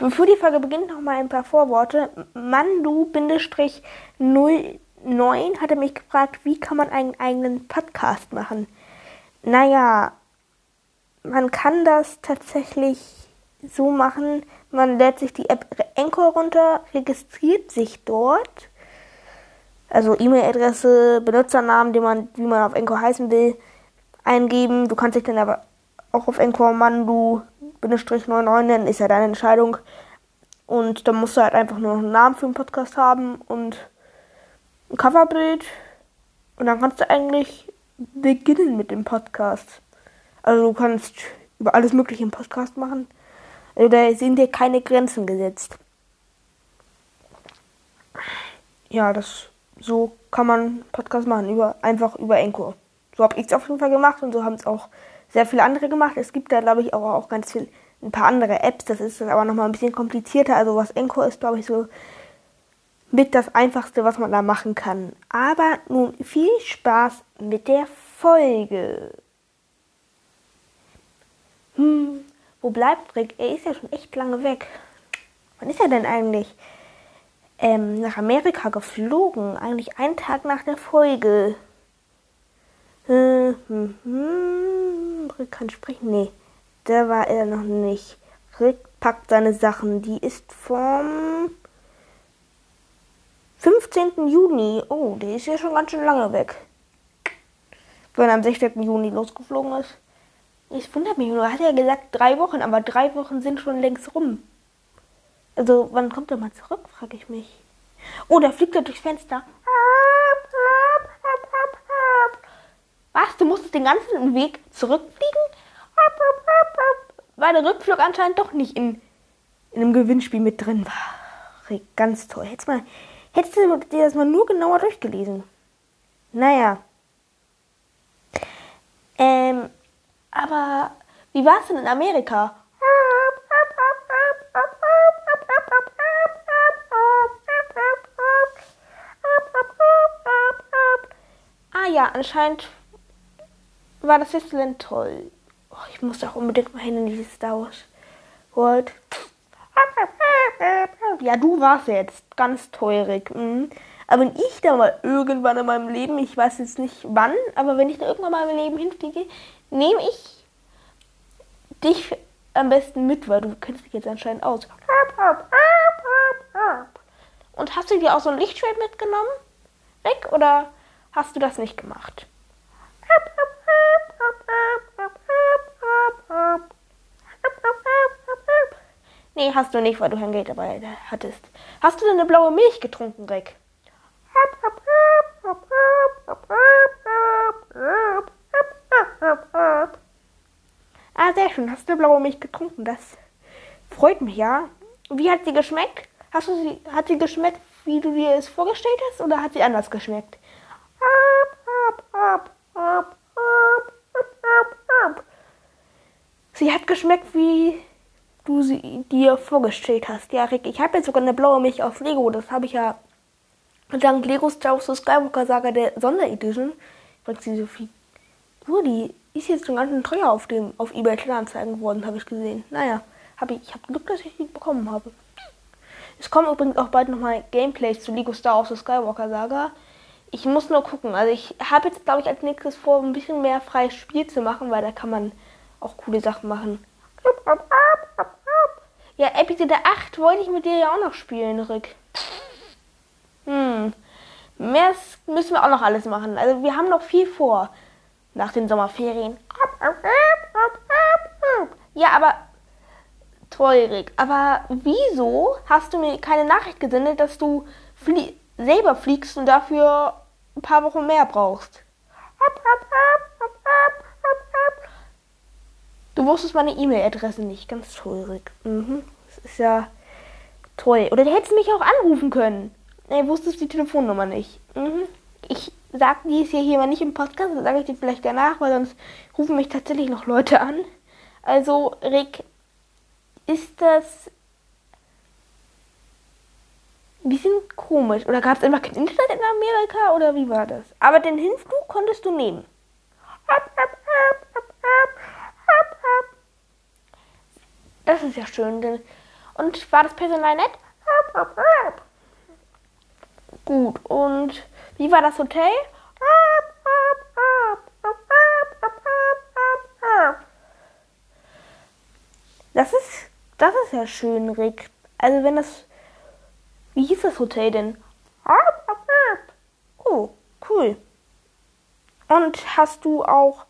Bevor die Folge beginnt, noch mal ein paar Vorworte. Mandu-09 hatte mich gefragt, wie kann man einen eigenen Podcast machen? Naja, man kann das tatsächlich so machen, man lädt sich die App Anchor runter, registriert sich dort, also E-Mail-Adresse, Benutzernamen, den man, wie man auf Anchor heißen will, eingeben. Du kannst dich dann aber auch auf Anchor Mandu 99 nennen, ist ja deine Entscheidung. Und dann musst du halt einfach nur noch einen Namen für den Podcast haben und ein Coverbild. Und dann kannst du eigentlich beginnen mit dem Podcast. Also du kannst über alles Mögliche im Podcast machen. Also da sind dir keine Grenzen gesetzt. Ja, das so kann man Podcast machen, über, einfach über Enko. So habe ich es auf jeden Fall gemacht und so haben es auch sehr viele andere gemacht. Es gibt da, glaube ich, auch, auch ganz viel, ein paar andere Apps. Das ist aber nochmal ein bisschen komplizierter. Also was Enko ist, glaube ich, so mit das Einfachste, was man da machen kann. Aber nun viel Spaß mit der Folge. Hm, wo bleibt Rick? Er ist ja schon echt lange weg. Wann ist er denn eigentlich? Ähm, nach Amerika geflogen. Eigentlich einen Tag nach der Folge. Hm, hm, hm. Rick kann sprechen? Nee, da war er noch nicht. Rick packt seine Sachen. Die ist vom 15. Juni. Oh, die ist ja schon ganz schön lange weg. Wenn er am 16. Juni losgeflogen ist. Ich wundere mich nur, er hat ja gesagt drei Wochen, aber drei Wochen sind schon längst rum. Also, wann kommt er mal zurück, frage ich mich. Oh, da fliegt er durchs Fenster. Was? Du musstest den ganzen Weg zurückfliegen? Weil der Rückflug anscheinend doch nicht in, in einem Gewinnspiel mit drin war. Ganz toll. Hättest, mal, hättest du dir das mal nur genauer durchgelesen. Naja. Ähm, aber wie war es denn in Amerika? Ah ja, anscheinend war das Disneyland toll. Oh, ich muss auch unbedingt mal hin in dieses Star Wars World. Ja, du warst jetzt ganz teurig. Mhm. Aber wenn ich da mal irgendwann in meinem Leben, ich weiß jetzt nicht wann, aber wenn ich da irgendwann mal in meinem Leben hinfliege, nehme ich dich am besten mit, weil du kennst dich jetzt anscheinend aus. Und hast du dir auch so ein Lichtschwert mitgenommen? Weg? Oder hast du das nicht gemacht? Nee, hast du nicht, weil du kein Geld dabei hattest. Hast du denn eine blaue Milch getrunken, Rick? Ah, sehr schön. Hast du blaue Milch getrunken? Das freut mich, ja. Wie hat sie geschmeckt? Hast du sie, hat sie geschmeckt, wie du dir es vorgestellt hast, oder hat sie anders geschmeckt? Sie hat geschmeckt, wie du sie dir vorgestellt hast. Ja, Rick, ich habe jetzt sogar eine blaue Milch aus Lego. Das habe ich ja dank Lego Star Wars Skywalker Saga der Sonderedition. Übrigens, diese Figur, die ist jetzt schon ganz schön teuer auf dem auf eBay Kleinanzeigen geworden, habe ich gesehen. Naja, habe ich, ich habe Glück, dass ich die bekommen habe. Es kommen übrigens auch bald nochmal Gameplays zu Lego Star Wars Skywalker Saga. Ich muss nur gucken. Also ich habe jetzt, glaube ich, als nächstes vor, ein bisschen mehr freies Spiel zu machen, weil da kann man auch coole Sachen machen. Ja, Episode 8 wollte ich mit dir ja auch noch spielen, Rick. Hm. Mehr müssen wir auch noch alles machen. Also wir haben noch viel vor nach den Sommerferien. Ja, aber teurig. Aber wieso hast du mir keine Nachricht gesendet, dass du flie selber fliegst und dafür ein paar Wochen mehr brauchst? Du wusstest meine E-Mail-Adresse nicht. Ganz teurig. Mhm. Das ist ja toll. Oder du hättest mich auch anrufen können. Nee, wusstest die Telefonnummer nicht. Mhm. Ich sag die ist hier mal nicht im Podcast, das sage ich dir vielleicht danach, weil sonst rufen mich tatsächlich noch Leute an. Also, Rick, ist das ein bisschen komisch. Oder gab es einfach kein Internet in Amerika oder wie war das? Aber den Hinflug konntest du nehmen. Das ist ja schön. Denn Und war das Personal nett? Gut. Und wie war das Hotel? Das ist, das ist ja schön, Rick. Also wenn das, wie hieß das Hotel denn? Oh, cool. Und hast du auch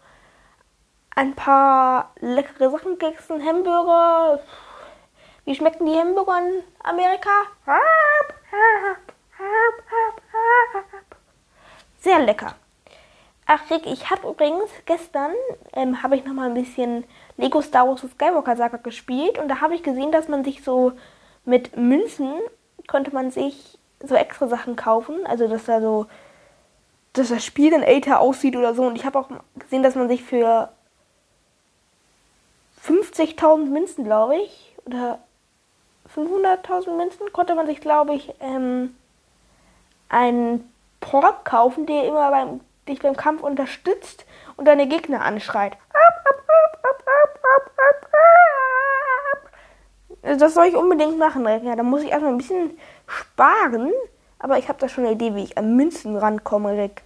ein paar leckere Sachen gegessen? Hamburger? Wie schmecken die Hamburger in Amerika? Sehr lecker. Ach Rick, ich habe übrigens gestern ähm, habe ich noch mal ein bisschen Lego Star Wars Skywalker Saga gespielt und da habe ich gesehen, dass man sich so mit Münzen konnte man sich so extra Sachen kaufen, also dass da so dass das Spiel dann älter aussieht oder so und ich habe auch gesehen, dass man sich für 50.000 Münzen, glaube ich, oder 500.000 Münzen konnte man sich, glaube ich, ähm, einen Pork kaufen, der immer beim, dich beim Kampf unterstützt und deine Gegner anschreit. Das soll ich unbedingt machen. Ja, da muss ich erstmal ein bisschen sparen. Aber ich habe da schon eine Idee, wie ich an Münzen rankomme, Rick.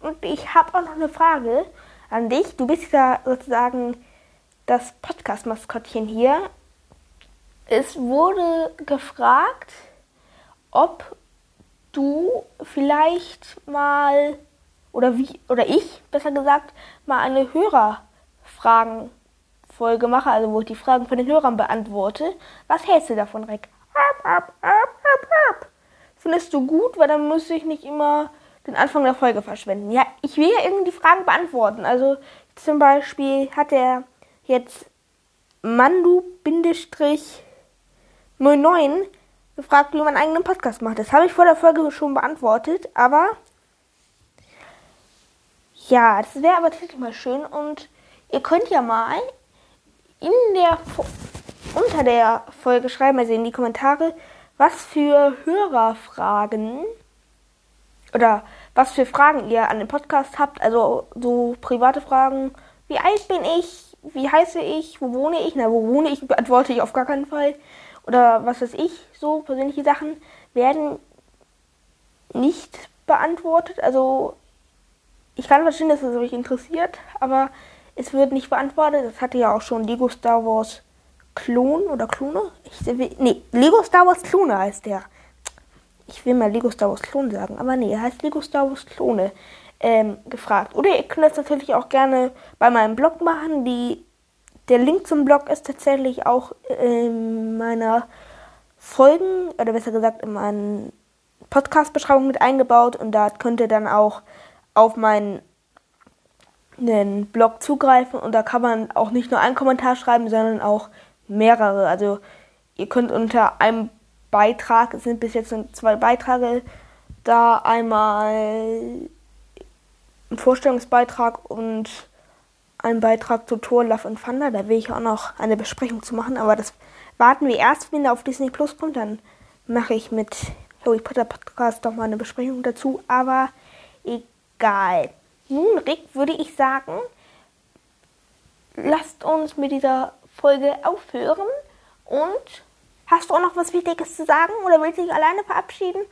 Und ich habe auch noch eine Frage an dich. Du bist ja sozusagen das Podcast-Maskottchen hier. Es wurde gefragt, ob du vielleicht mal oder wie oder ich besser gesagt mal eine Hörerfragenfolge mache, also wo ich die Fragen von den Hörern beantworte. Was hältst du davon, Rick? Findest du gut, weil dann muss ich nicht immer den Anfang der Folge verschwenden. Ja, ich will ja irgendwie die Fragen beantworten. Also zum Beispiel hat er jetzt Mandu-09 gefragt, wie man einen eigenen Podcast macht. Das habe ich vor der Folge schon beantwortet, aber ja, das wäre aber tatsächlich mal schön und ihr könnt ja mal in der unter der Folge schreiben, also in die Kommentare, was für Hörerfragen oder was für Fragen ihr an den Podcast habt. Also so private Fragen. Wie alt bin ich? Wie heiße ich? Wo wohne ich? Na, wo wohne ich? Beantworte ich auf gar keinen Fall. Oder was weiß ich, so persönliche Sachen werden nicht beantwortet. Also ich kann verstehen, dass es euch interessiert, aber es wird nicht beantwortet. Das hatte ja auch schon Lego Star Wars Klon oder Klone? Ich, nee, Lego Star Wars Klone heißt der. Ich will mal Lego Star Wars Klon sagen, aber nee, er heißt Lego Star Wars Klone ähm, gefragt. Oder ihr könnt das natürlich auch gerne bei meinem Blog machen. Die, der Link zum Blog ist tatsächlich auch in meiner Folgen, oder besser gesagt in meinen Podcast-Beschreibung mit eingebaut und da könnt ihr dann auch auf meinen Blog zugreifen und da kann man auch nicht nur einen Kommentar schreiben, sondern auch mehrere. Also ihr könnt unter einem Beitrag, es sind bis jetzt zwei Beiträge, da einmal ein Vorstellungsbeitrag und ein Beitrag zu Thor, Love and Thunder. Da will ich auch noch eine Besprechung zu machen, aber das warten wir erst, wenn er auf Disney Plus kommt. Dann mache ich mit Harry Potter Podcast doch mal eine Besprechung dazu. Aber egal. Nun, Rick, würde ich sagen, lasst uns mit dieser Folge aufhören. Und hast du auch noch was Wichtiges zu sagen oder willst du dich alleine verabschieden?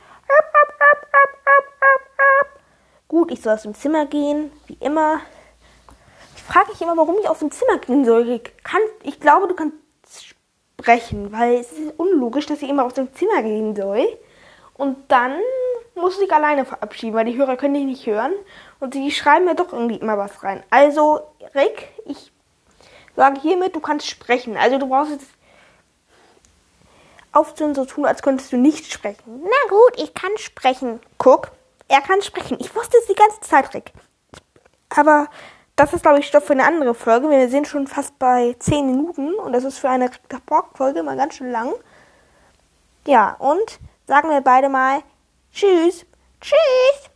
Gut, ich soll aus dem Zimmer gehen, wie immer. Ich frage mich immer, warum ich aus dem Zimmer gehen soll. Ich, kann, ich glaube, du kannst sprechen, weil es ist unlogisch, dass ich immer aus dem Zimmer gehen soll. Und dann muss ich alleine verabschieden, weil die Hörer können dich nicht hören. Und sie schreiben mir doch irgendwie immer was rein. Also, Rick, ich sage hiermit, du kannst sprechen. Also du brauchst jetzt aufzuhören, so tun, als könntest du nicht sprechen. Na gut, ich kann sprechen. Guck, er kann sprechen. Ich wusste es die ganze Zeit, Rick. Aber das ist, glaube ich, Stoff für eine andere Folge. Wir sind schon fast bei 10 Minuten und das ist für eine Borg-Folge mal ganz schön lang. Ja, und sagen wir beide mal Tschüss. Tschüss.